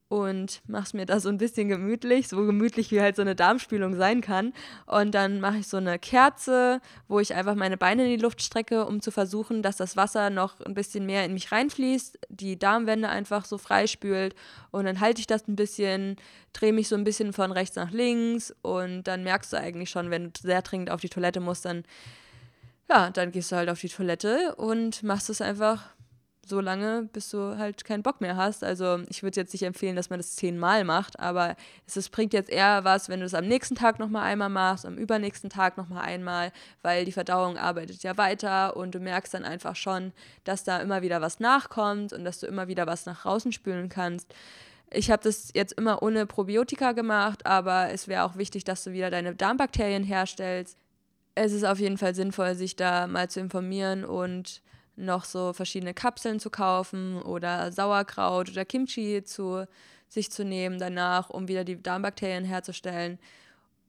und mach's mir da so ein bisschen gemütlich, so gemütlich wie halt so eine Darmspülung sein kann. Und dann mache ich so eine Kerze, wo ich einfach meine Beine in die Luft strecke, um zu versuchen, dass das Wasser noch ein bisschen mehr in mich reinfließt, die Darmwände einfach so freispült. Und dann halte ich das ein bisschen, drehe mich so ein bisschen von rechts nach links und dann merkst du eigentlich schon, wenn du sehr dringend auf die Toilette musst, dann ja, dann gehst du halt auf die Toilette und machst es einfach so lange, bis du halt keinen Bock mehr hast. Also ich würde jetzt nicht empfehlen, dass man das zehnmal macht, aber es, es bringt jetzt eher was, wenn du es am nächsten Tag nochmal einmal machst, am übernächsten Tag nochmal einmal, weil die Verdauung arbeitet ja weiter und du merkst dann einfach schon, dass da immer wieder was nachkommt und dass du immer wieder was nach draußen spülen kannst. Ich habe das jetzt immer ohne Probiotika gemacht, aber es wäre auch wichtig, dass du wieder deine Darmbakterien herstellst. Es ist auf jeden Fall sinnvoll, sich da mal zu informieren und noch so verschiedene Kapseln zu kaufen oder Sauerkraut oder Kimchi zu sich zu nehmen danach, um wieder die Darmbakterien herzustellen.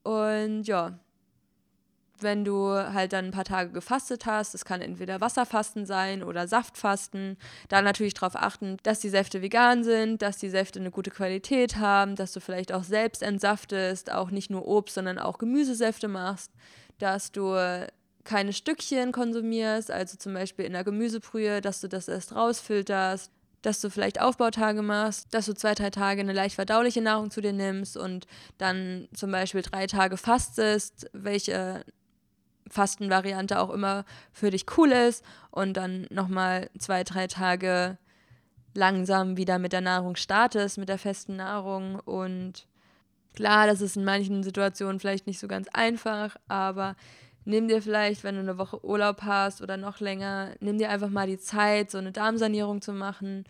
Und ja, wenn du halt dann ein paar Tage gefastet hast, es kann entweder Wasserfasten sein oder Saftfasten, dann natürlich darauf achten, dass die Säfte vegan sind, dass die Säfte eine gute Qualität haben, dass du vielleicht auch selbst entsaftest, auch nicht nur Obst, sondern auch Gemüsesäfte machst, dass du keine Stückchen konsumierst, also zum Beispiel in der Gemüsebrühe, dass du das erst rausfilterst, dass du vielleicht Aufbautage machst, dass du zwei, drei Tage eine leicht verdauliche Nahrung zu dir nimmst und dann zum Beispiel drei Tage fastest, welche Fastenvariante auch immer für dich cool ist und dann nochmal zwei, drei Tage langsam wieder mit der Nahrung startest, mit der festen Nahrung. Und klar, das ist in manchen Situationen vielleicht nicht so ganz einfach, aber nimm dir vielleicht, wenn du eine Woche Urlaub hast oder noch länger, nimm dir einfach mal die Zeit, so eine Darmsanierung zu machen.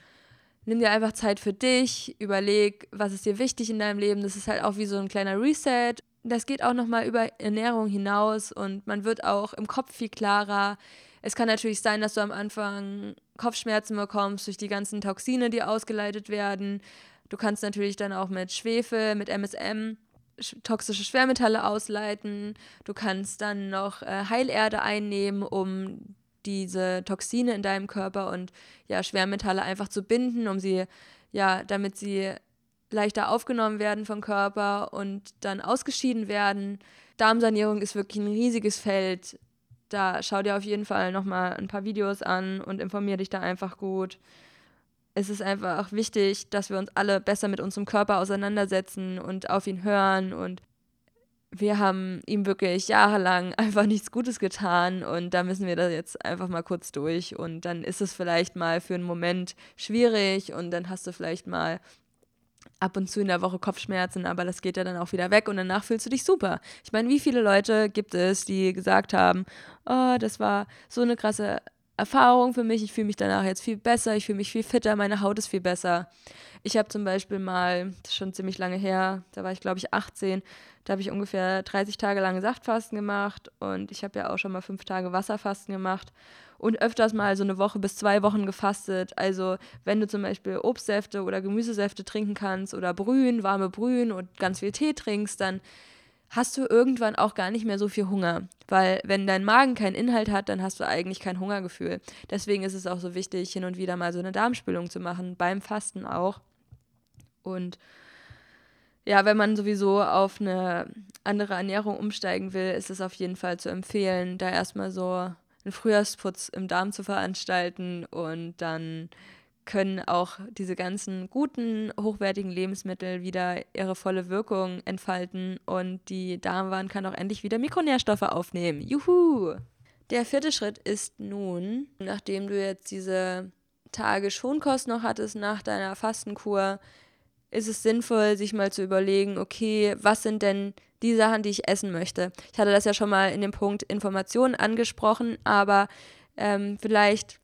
Nimm dir einfach Zeit für dich, überleg, was ist dir wichtig in deinem Leben. Das ist halt auch wie so ein kleiner Reset. Das geht auch nochmal über Ernährung hinaus und man wird auch im Kopf viel klarer. Es kann natürlich sein, dass du am Anfang Kopfschmerzen bekommst durch die ganzen Toxine, die ausgeleitet werden. Du kannst natürlich dann auch mit Schwefel, mit MSM toxische Schwermetalle ausleiten. Du kannst dann noch äh, Heilerde einnehmen, um diese Toxine in deinem Körper und ja, Schwermetalle einfach zu binden, um sie, ja, damit sie leichter aufgenommen werden vom Körper und dann ausgeschieden werden. Darmsanierung ist wirklich ein riesiges Feld. Da schau dir auf jeden Fall nochmal ein paar Videos an und informier dich da einfach gut es ist einfach wichtig, dass wir uns alle besser mit unserem Körper auseinandersetzen und auf ihn hören. Und wir haben ihm wirklich jahrelang einfach nichts Gutes getan und da müssen wir da jetzt einfach mal kurz durch. Und dann ist es vielleicht mal für einen Moment schwierig und dann hast du vielleicht mal ab und zu in der Woche Kopfschmerzen, aber das geht ja dann auch wieder weg und danach fühlst du dich super. Ich meine, wie viele Leute gibt es, die gesagt haben, oh, das war so eine krasse Erfahrung für mich. Ich fühle mich danach jetzt viel besser, ich fühle mich viel fitter, meine Haut ist viel besser. Ich habe zum Beispiel mal, das ist schon ziemlich lange her, da war ich glaube ich 18, da habe ich ungefähr 30 Tage lang Saftfasten gemacht und ich habe ja auch schon mal fünf Tage Wasserfasten gemacht und öfters mal so eine Woche bis zwei Wochen gefastet. Also wenn du zum Beispiel Obstsäfte oder Gemüsesäfte trinken kannst oder Brühen, warme Brühen und ganz viel Tee trinkst, dann hast du irgendwann auch gar nicht mehr so viel Hunger. Weil wenn dein Magen keinen Inhalt hat, dann hast du eigentlich kein Hungergefühl. Deswegen ist es auch so wichtig, hin und wieder mal so eine Darmspülung zu machen, beim Fasten auch. Und ja, wenn man sowieso auf eine andere Ernährung umsteigen will, ist es auf jeden Fall zu empfehlen, da erstmal so einen Frühjahrsputz im Darm zu veranstalten und dann können auch diese ganzen guten, hochwertigen Lebensmittel wieder ihre volle Wirkung entfalten und die Darmwand kann auch endlich wieder Mikronährstoffe aufnehmen. Juhu! Der vierte Schritt ist nun, nachdem du jetzt diese Tage Schonkost noch hattest nach deiner Fastenkur, ist es sinnvoll, sich mal zu überlegen, okay, was sind denn die Sachen, die ich essen möchte? Ich hatte das ja schon mal in dem Punkt Informationen angesprochen, aber ähm, vielleicht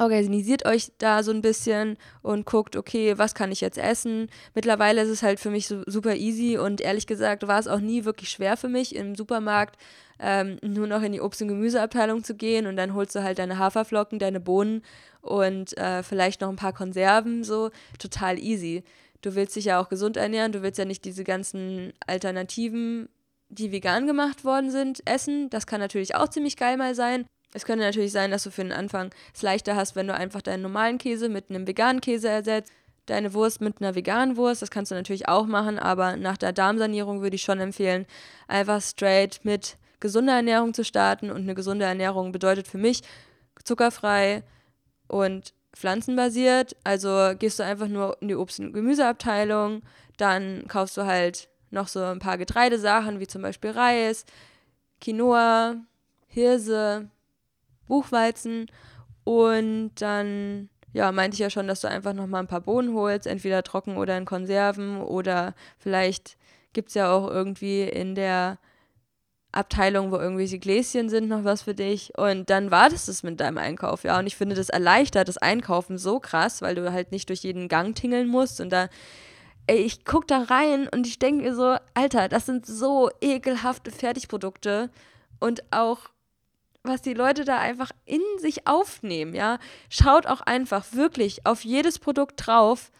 organisiert euch da so ein bisschen und guckt, okay, was kann ich jetzt essen? Mittlerweile ist es halt für mich so super easy und ehrlich gesagt war es auch nie wirklich schwer für mich im Supermarkt ähm, nur noch in die Obst- und Gemüseabteilung zu gehen und dann holst du halt deine Haferflocken, deine Bohnen und äh, vielleicht noch ein paar Konserven, so total easy. Du willst dich ja auch gesund ernähren, du willst ja nicht diese ganzen Alternativen, die vegan gemacht worden sind, essen. Das kann natürlich auch ziemlich geil mal sein. Es könnte natürlich sein, dass du für den Anfang es leichter hast, wenn du einfach deinen normalen Käse mit einem veganen Käse ersetzt. deine Wurst mit einer veganen Wurst. Das kannst du natürlich auch machen, aber nach der Darmsanierung würde ich schon empfehlen, einfach straight mit gesunder Ernährung zu starten. Und eine gesunde Ernährung bedeutet für mich zuckerfrei und pflanzenbasiert. Also gehst du einfach nur in die Obst- und Gemüseabteilung, dann kaufst du halt noch so ein paar Getreidesachen, wie zum Beispiel Reis, Quinoa, Hirse, Buchweizen und dann ja, meinte ich ja schon, dass du einfach noch mal ein paar Bohnen holst, entweder trocken oder in Konserven oder vielleicht gibt es ja auch irgendwie in der Abteilung, wo irgendwelche Gläschen sind, noch was für dich. Und dann wartest du es mit deinem Einkauf, ja. Und ich finde, das erleichtert das Einkaufen so krass, weil du halt nicht durch jeden Gang tingeln musst. Und da, ey, ich guck da rein und ich denke mir so, Alter, das sind so ekelhafte Fertigprodukte. Und auch, was die Leute da einfach in sich aufnehmen, ja. Schaut auch einfach wirklich auf jedes Produkt drauf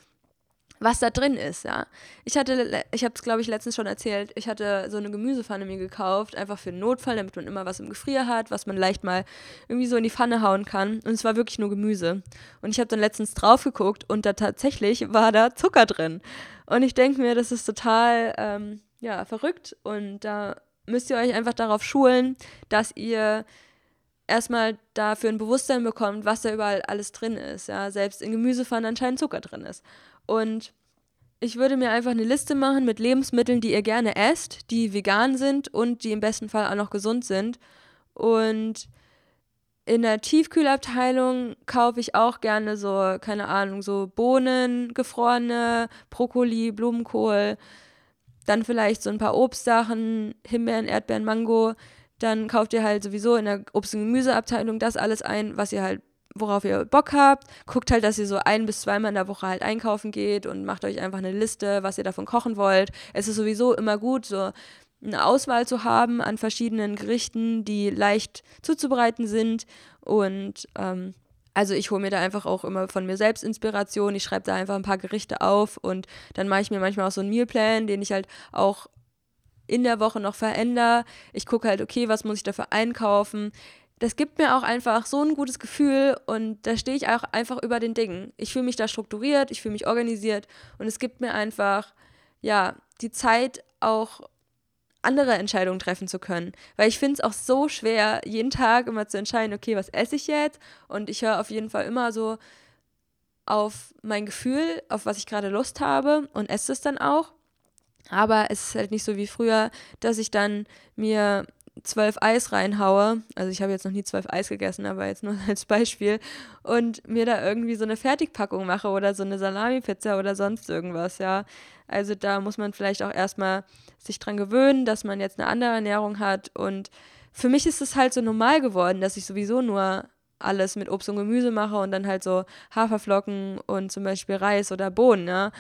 was da drin ist, ja. Ich hatte, ich habe es glaube ich letztens schon erzählt, ich hatte so eine Gemüsepfanne mir gekauft, einfach für den Notfall, damit man immer was im Gefrier hat, was man leicht mal irgendwie so in die Pfanne hauen kann. Und es war wirklich nur Gemüse. Und ich habe dann letztens drauf geguckt und da tatsächlich war da Zucker drin. Und ich denke mir, das ist total, ähm, ja, verrückt. Und da müsst ihr euch einfach darauf schulen, dass ihr erstmal dafür ein Bewusstsein bekommt, was da überall alles drin ist. Ja, selbst in Gemüsepfannen anscheinend Zucker drin ist. Und ich würde mir einfach eine Liste machen mit Lebensmitteln, die ihr gerne esst, die vegan sind und die im besten Fall auch noch gesund sind. Und in der Tiefkühlabteilung kaufe ich auch gerne so, keine Ahnung, so Bohnen, gefrorene, Brokkoli, Blumenkohl, dann vielleicht so ein paar Obstsachen, Himbeeren, Erdbeeren, Mango. Dann kauft ihr halt sowieso in der Obst- und Gemüseabteilung das alles ein, was ihr halt worauf ihr Bock habt. Guckt halt, dass ihr so ein bis zweimal in der Woche halt einkaufen geht und macht euch einfach eine Liste, was ihr davon kochen wollt. Es ist sowieso immer gut, so eine Auswahl zu haben an verschiedenen Gerichten, die leicht zuzubereiten sind. Und ähm, also ich hole mir da einfach auch immer von mir selbst Inspiration. Ich schreibe da einfach ein paar Gerichte auf und dann mache ich mir manchmal auch so einen Mealplan, den ich halt auch in der Woche noch verändere. Ich gucke halt, okay, was muss ich dafür einkaufen? das gibt mir auch einfach so ein gutes Gefühl und da stehe ich auch einfach über den Dingen. Ich fühle mich da strukturiert, ich fühle mich organisiert und es gibt mir einfach, ja, die Zeit auch andere Entscheidungen treffen zu können. Weil ich finde es auch so schwer, jeden Tag immer zu entscheiden, okay, was esse ich jetzt? Und ich höre auf jeden Fall immer so auf mein Gefühl, auf was ich gerade Lust habe und esse es dann auch. Aber es ist halt nicht so wie früher, dass ich dann mir zwölf Eis reinhaue, also ich habe jetzt noch nie zwölf Eis gegessen, aber jetzt nur als Beispiel, und mir da irgendwie so eine Fertigpackung mache oder so eine Salami-Pizza oder sonst irgendwas, ja. Also da muss man vielleicht auch erstmal sich dran gewöhnen, dass man jetzt eine andere Ernährung hat. Und für mich ist es halt so normal geworden, dass ich sowieso nur alles mit Obst und Gemüse mache und dann halt so Haferflocken und zum Beispiel Reis oder Bohnen, ja.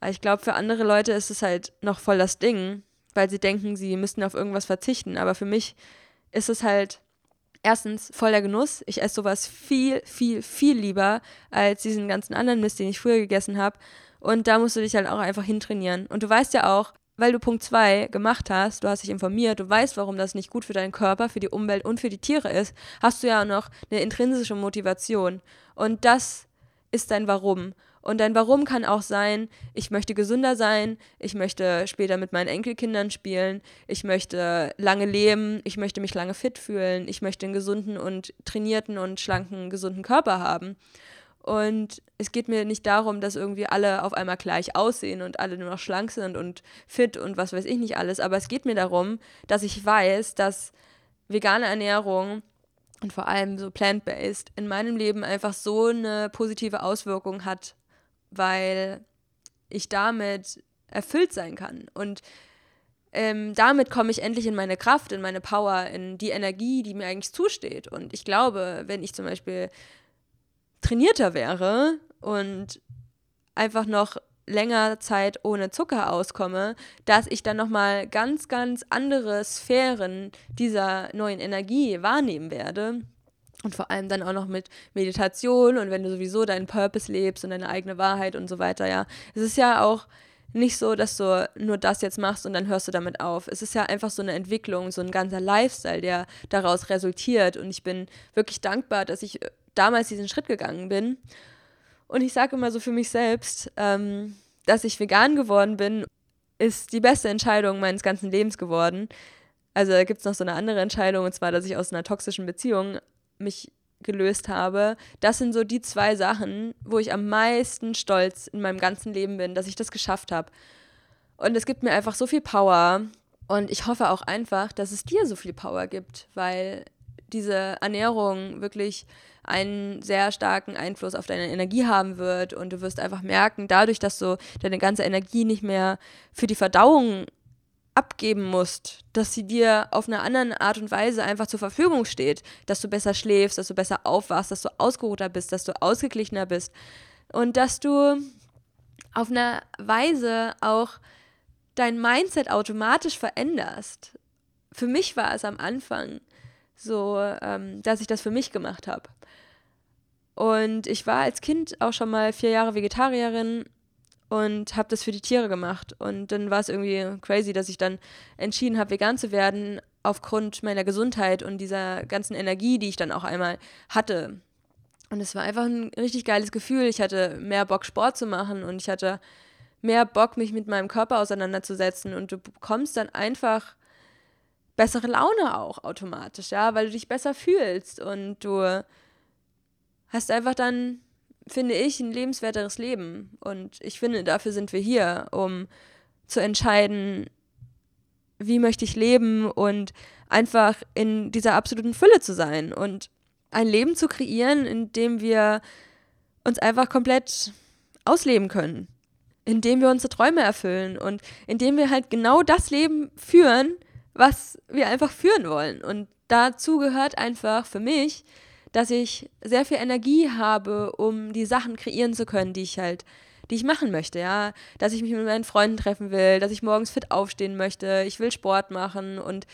Aber ich glaube, für andere Leute ist es halt noch voll das Ding weil sie denken, sie müssten auf irgendwas verzichten. Aber für mich ist es halt erstens voll der Genuss. Ich esse sowas viel, viel, viel lieber als diesen ganzen anderen Mist, den ich früher gegessen habe. Und da musst du dich halt auch einfach hintrainieren. Und du weißt ja auch, weil du Punkt 2 gemacht hast, du hast dich informiert, du weißt, warum das nicht gut für deinen Körper, für die Umwelt und für die Tiere ist, hast du ja auch noch eine intrinsische Motivation. Und das ist dein Warum. Und dein Warum kann auch sein, ich möchte gesünder sein, ich möchte später mit meinen Enkelkindern spielen, ich möchte lange leben, ich möchte mich lange fit fühlen, ich möchte einen gesunden und trainierten und schlanken, gesunden Körper haben. Und es geht mir nicht darum, dass irgendwie alle auf einmal gleich aussehen und alle nur noch schlank sind und fit und was weiß ich nicht alles, aber es geht mir darum, dass ich weiß, dass vegane Ernährung und vor allem so plant-based in meinem Leben einfach so eine positive Auswirkung hat weil ich damit erfüllt sein kann. Und ähm, damit komme ich endlich in meine Kraft, in meine Power, in die Energie, die mir eigentlich zusteht. Und ich glaube, wenn ich zum Beispiel trainierter wäre und einfach noch länger Zeit ohne Zucker auskomme, dass ich dann nochmal ganz, ganz andere Sphären dieser neuen Energie wahrnehmen werde und vor allem dann auch noch mit Meditation und wenn du sowieso deinen Purpose lebst und deine eigene Wahrheit und so weiter, ja. Es ist ja auch nicht so, dass du nur das jetzt machst und dann hörst du damit auf. Es ist ja einfach so eine Entwicklung, so ein ganzer Lifestyle, der daraus resultiert. Und ich bin wirklich dankbar, dass ich damals diesen Schritt gegangen bin. Und ich sage immer so für mich selbst, ähm, dass ich vegan geworden bin, ist die beste Entscheidung meines ganzen Lebens geworden. Also da gibt es noch so eine andere Entscheidung, und zwar, dass ich aus einer toxischen Beziehung mich gelöst habe. Das sind so die zwei Sachen, wo ich am meisten stolz in meinem ganzen Leben bin, dass ich das geschafft habe. Und es gibt mir einfach so viel Power. Und ich hoffe auch einfach, dass es dir so viel Power gibt, weil diese Ernährung wirklich einen sehr starken Einfluss auf deine Energie haben wird und du wirst einfach merken, dadurch, dass du deine ganze Energie nicht mehr für die Verdauung abgeben musst, dass sie dir auf einer anderen Art und Weise einfach zur Verfügung steht, dass du besser schläfst, dass du besser aufwachst, dass du ausgeruhter bist, dass du ausgeglichener bist und dass du auf einer Weise auch dein Mindset automatisch veränderst. Für mich war es am Anfang so, ähm, dass ich das für mich gemacht habe. Und ich war als Kind auch schon mal vier Jahre Vegetarierin und habe das für die Tiere gemacht. Und dann war es irgendwie crazy, dass ich dann entschieden habe, vegan zu werden, aufgrund meiner Gesundheit und dieser ganzen Energie, die ich dann auch einmal hatte. Und es war einfach ein richtig geiles Gefühl. Ich hatte mehr Bock, Sport zu machen und ich hatte mehr Bock, mich mit meinem Körper auseinanderzusetzen. Und du bekommst dann einfach bessere Laune auch automatisch, ja, weil du dich besser fühlst und du hast einfach dann finde ich, ein lebenswerteres Leben. Und ich finde, dafür sind wir hier, um zu entscheiden, wie möchte ich leben und einfach in dieser absoluten Fülle zu sein und ein Leben zu kreieren, in dem wir uns einfach komplett ausleben können, in dem wir unsere Träume erfüllen und in dem wir halt genau das Leben führen, was wir einfach führen wollen. Und dazu gehört einfach für mich, dass ich sehr viel Energie habe, um die Sachen kreieren zu können, die ich halt, die ich machen möchte, ja. Dass ich mich mit meinen Freunden treffen will, dass ich morgens fit aufstehen möchte, ich will Sport machen und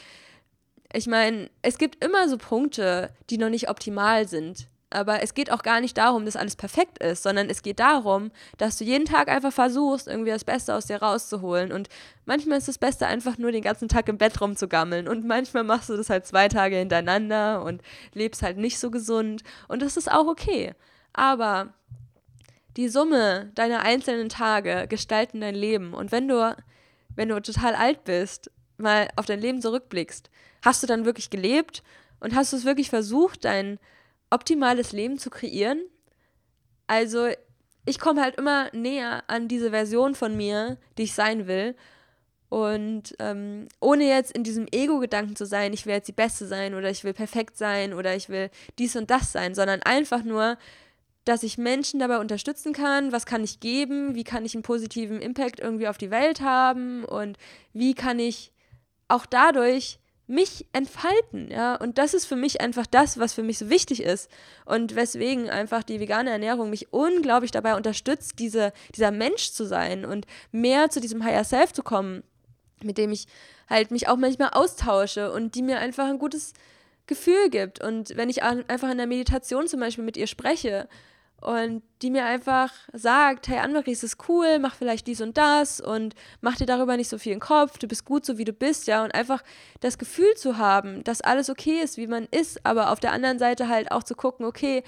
ich meine, es gibt immer so Punkte, die noch nicht optimal sind. Aber es geht auch gar nicht darum, dass alles perfekt ist, sondern es geht darum, dass du jeden Tag einfach versuchst, irgendwie das Beste aus dir rauszuholen. Und manchmal ist das Beste einfach nur den ganzen Tag im Bett rumzugammeln. Und manchmal machst du das halt zwei Tage hintereinander und lebst halt nicht so gesund. Und das ist auch okay. Aber die Summe deiner einzelnen Tage gestalten dein Leben. Und wenn du, wenn du total alt bist, mal auf dein Leben zurückblickst, hast du dann wirklich gelebt und hast du es wirklich versucht, dein optimales Leben zu kreieren. Also ich komme halt immer näher an diese Version von mir, die ich sein will. Und ähm, ohne jetzt in diesem Ego-Gedanken zu sein, ich will jetzt die Beste sein oder ich will perfekt sein oder ich will dies und das sein, sondern einfach nur, dass ich Menschen dabei unterstützen kann, was kann ich geben, wie kann ich einen positiven Impact irgendwie auf die Welt haben und wie kann ich auch dadurch mich entfalten, ja. Und das ist für mich einfach das, was für mich so wichtig ist und weswegen einfach die vegane Ernährung mich unglaublich dabei unterstützt, diese, dieser Mensch zu sein und mehr zu diesem Higher Self zu kommen, mit dem ich halt mich auch manchmal austausche und die mir einfach ein gutes Gefühl gibt. Und wenn ich einfach in der Meditation zum Beispiel mit ihr spreche und die mir einfach sagt, hey Annemarie, es ist cool, mach vielleicht dies und das und mach dir darüber nicht so viel in den Kopf, du bist gut so wie du bist, ja, und einfach das Gefühl zu haben, dass alles okay ist, wie man ist, aber auf der anderen Seite halt auch zu gucken, okay,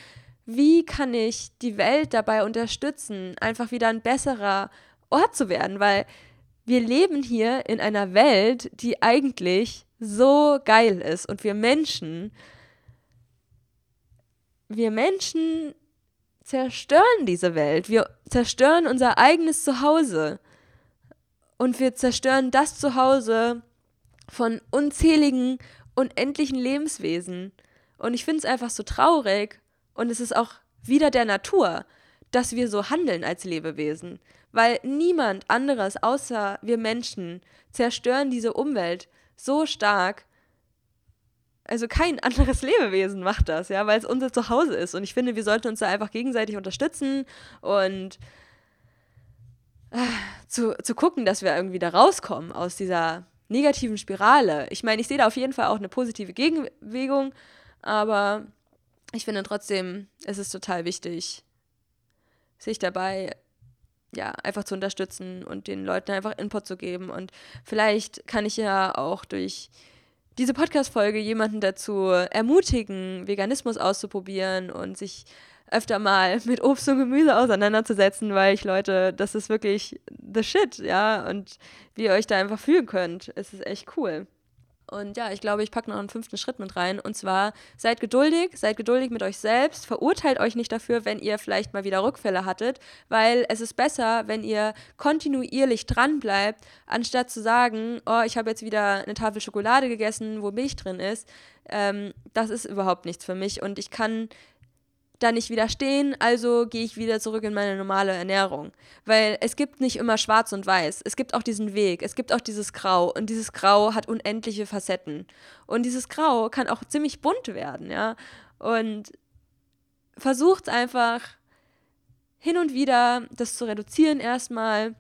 wie kann ich die Welt dabei unterstützen, einfach wieder ein besserer Ort zu werden, weil wir leben hier in einer Welt, die eigentlich so geil ist. Und wir Menschen, wir Menschen zerstören diese Welt. Wir zerstören unser eigenes Zuhause. Und wir zerstören das Zuhause von unzähligen, unendlichen Lebenswesen. Und ich finde es einfach so traurig. Und es ist auch wieder der Natur, dass wir so handeln als Lebewesen. Weil niemand anderes außer wir Menschen zerstören diese Umwelt so stark, also kein anderes Lebewesen macht das, ja, weil es unser Zuhause ist. Und ich finde, wir sollten uns da einfach gegenseitig unterstützen und äh, zu, zu gucken, dass wir irgendwie da rauskommen aus dieser negativen Spirale. Ich meine, ich sehe da auf jeden Fall auch eine positive Gegenbewegung, aber ich finde trotzdem, es ist total wichtig, sich dabei ja, einfach zu unterstützen und den Leuten einfach Input zu geben. Und vielleicht kann ich ja auch durch diese Podcast-Folge jemanden dazu ermutigen, Veganismus auszuprobieren und sich öfter mal mit Obst und Gemüse auseinanderzusetzen, weil ich, Leute, das ist wirklich the shit, ja. Und wie ihr euch da einfach fühlen könnt, es ist echt cool. Und ja, ich glaube, ich packe noch einen fünften Schritt mit rein. Und zwar, seid geduldig, seid geduldig mit euch selbst. Verurteilt euch nicht dafür, wenn ihr vielleicht mal wieder Rückfälle hattet, weil es ist besser, wenn ihr kontinuierlich dran bleibt, anstatt zu sagen, oh, ich habe jetzt wieder eine Tafel Schokolade gegessen, wo Milch drin ist. Ähm, das ist überhaupt nichts für mich. Und ich kann da nicht widerstehen, also gehe ich wieder zurück in meine normale Ernährung. Weil es gibt nicht immer schwarz und weiß. Es gibt auch diesen Weg, es gibt auch dieses Grau und dieses Grau hat unendliche Facetten. Und dieses Grau kann auch ziemlich bunt werden, ja. Und versucht einfach hin und wieder das zu reduzieren erstmal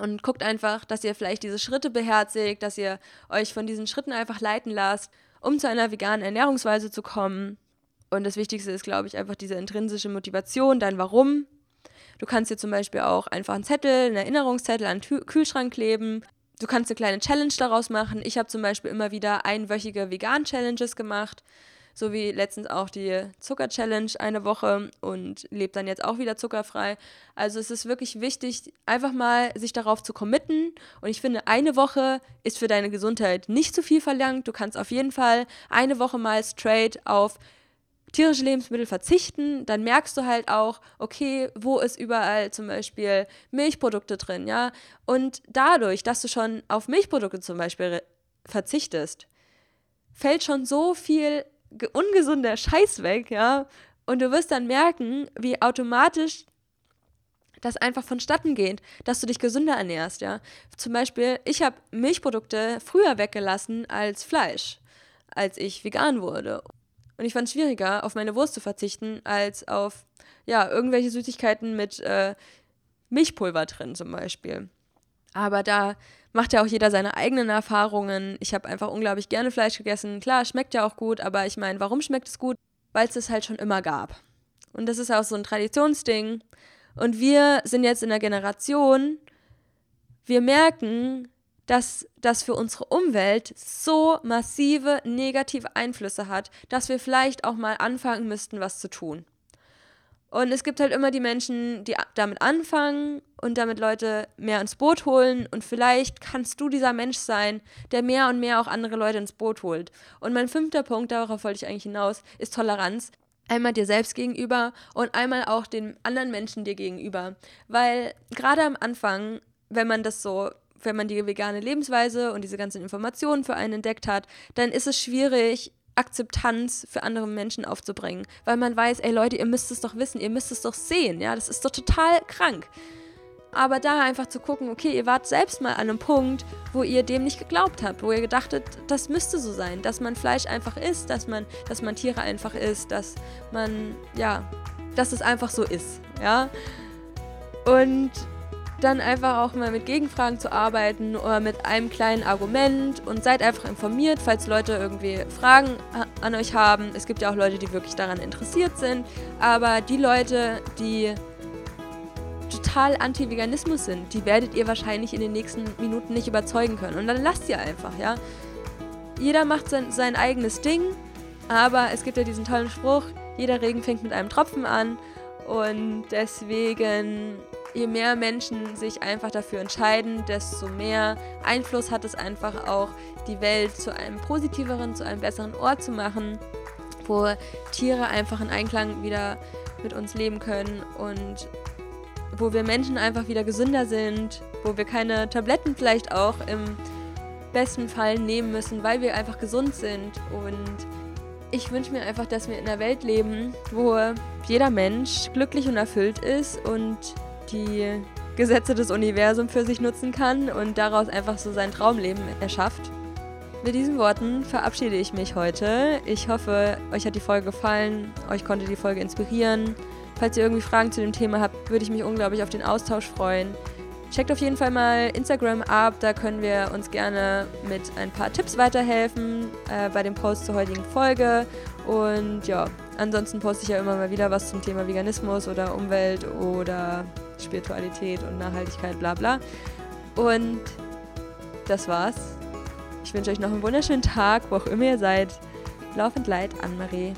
und guckt einfach, dass ihr vielleicht diese Schritte beherzigt, dass ihr euch von diesen Schritten einfach leiten lasst, um zu einer veganen Ernährungsweise zu kommen und das Wichtigste ist, glaube ich, einfach diese intrinsische Motivation, dein Warum. Du kannst dir zum Beispiel auch einfach einen Zettel, einen Erinnerungszettel an den Kühlschrank kleben. Du kannst eine kleine Challenge daraus machen. Ich habe zum Beispiel immer wieder einwöchige Vegan-Challenges gemacht, so wie letztens auch die Zucker-Challenge eine Woche und lebe dann jetzt auch wieder zuckerfrei. Also es ist wirklich wichtig, einfach mal sich darauf zu committen. Und ich finde, eine Woche ist für deine Gesundheit nicht zu viel verlangt. Du kannst auf jeden Fall eine Woche mal straight auf tierische Lebensmittel verzichten, dann merkst du halt auch, okay, wo ist überall zum Beispiel Milchprodukte drin, ja. Und dadurch, dass du schon auf Milchprodukte zum Beispiel verzichtest, fällt schon so viel ungesunder Scheiß weg, ja. Und du wirst dann merken, wie automatisch das einfach vonstatten geht, dass du dich gesünder ernährst, ja. Zum Beispiel, ich habe Milchprodukte früher weggelassen als Fleisch, als ich vegan wurde. Und ich fand es schwieriger, auf meine Wurst zu verzichten, als auf ja, irgendwelche Süßigkeiten mit äh, Milchpulver drin zum Beispiel. Aber da macht ja auch jeder seine eigenen Erfahrungen. Ich habe einfach unglaublich gerne Fleisch gegessen. Klar, schmeckt ja auch gut, aber ich meine, warum schmeckt es gut? Weil es es halt schon immer gab. Und das ist auch so ein Traditionsding. Und wir sind jetzt in der Generation, wir merken, dass das für unsere Umwelt so massive negative Einflüsse hat, dass wir vielleicht auch mal anfangen müssten, was zu tun. Und es gibt halt immer die Menschen, die damit anfangen und damit Leute mehr ins Boot holen. Und vielleicht kannst du dieser Mensch sein, der mehr und mehr auch andere Leute ins Boot holt. Und mein fünfter Punkt, darauf wollte ich eigentlich hinaus, ist Toleranz. Einmal dir selbst gegenüber und einmal auch den anderen Menschen dir gegenüber. Weil gerade am Anfang, wenn man das so wenn man die vegane Lebensweise und diese ganzen Informationen für einen entdeckt hat, dann ist es schwierig, Akzeptanz für andere Menschen aufzubringen, weil man weiß, ey Leute, ihr müsst es doch wissen, ihr müsst es doch sehen, ja, das ist doch total krank. Aber da einfach zu gucken, okay, ihr wart selbst mal an einem Punkt, wo ihr dem nicht geglaubt habt, wo ihr gedachtet, das müsste so sein, dass man Fleisch einfach isst, dass man, dass man Tiere einfach isst, dass man, ja, dass es einfach so ist, ja. Und dann einfach auch mal mit Gegenfragen zu arbeiten oder mit einem kleinen Argument und seid einfach informiert, falls Leute irgendwie Fragen an euch haben. Es gibt ja auch Leute, die wirklich daran interessiert sind, aber die Leute, die total anti-Veganismus sind, die werdet ihr wahrscheinlich in den nächsten Minuten nicht überzeugen können. Und dann lasst ihr einfach, ja. Jeder macht sein, sein eigenes Ding, aber es gibt ja diesen tollen Spruch, jeder Regen fängt mit einem Tropfen an. Und deswegen je mehr Menschen sich einfach dafür entscheiden, desto mehr Einfluss hat es einfach auch, die Welt zu einem positiveren, zu einem besseren Ort zu machen, wo Tiere einfach in Einklang wieder mit uns leben können und wo wir Menschen einfach wieder gesünder sind, wo wir keine Tabletten vielleicht auch im besten Fall nehmen müssen, weil wir einfach gesund sind. Und ich wünsche mir einfach, dass wir in einer Welt leben, wo jeder Mensch glücklich und erfüllt ist und die Gesetze des Universums für sich nutzen kann und daraus einfach so sein Traumleben erschafft. Mit diesen Worten verabschiede ich mich heute. Ich hoffe, euch hat die Folge gefallen, euch konnte die Folge inspirieren. Falls ihr irgendwie Fragen zu dem Thema habt, würde ich mich unglaublich auf den Austausch freuen. Checkt auf jeden Fall mal Instagram ab, da können wir uns gerne mit ein paar Tipps weiterhelfen äh, bei dem Post zur heutigen Folge. Und ja, ansonsten poste ich ja immer mal wieder was zum Thema Veganismus oder Umwelt oder Spiritualität und Nachhaltigkeit, bla bla. Und das war's. Ich wünsche euch noch einen wunderschönen Tag, wo auch immer ihr seid. Laufend Leid, Anne-Marie.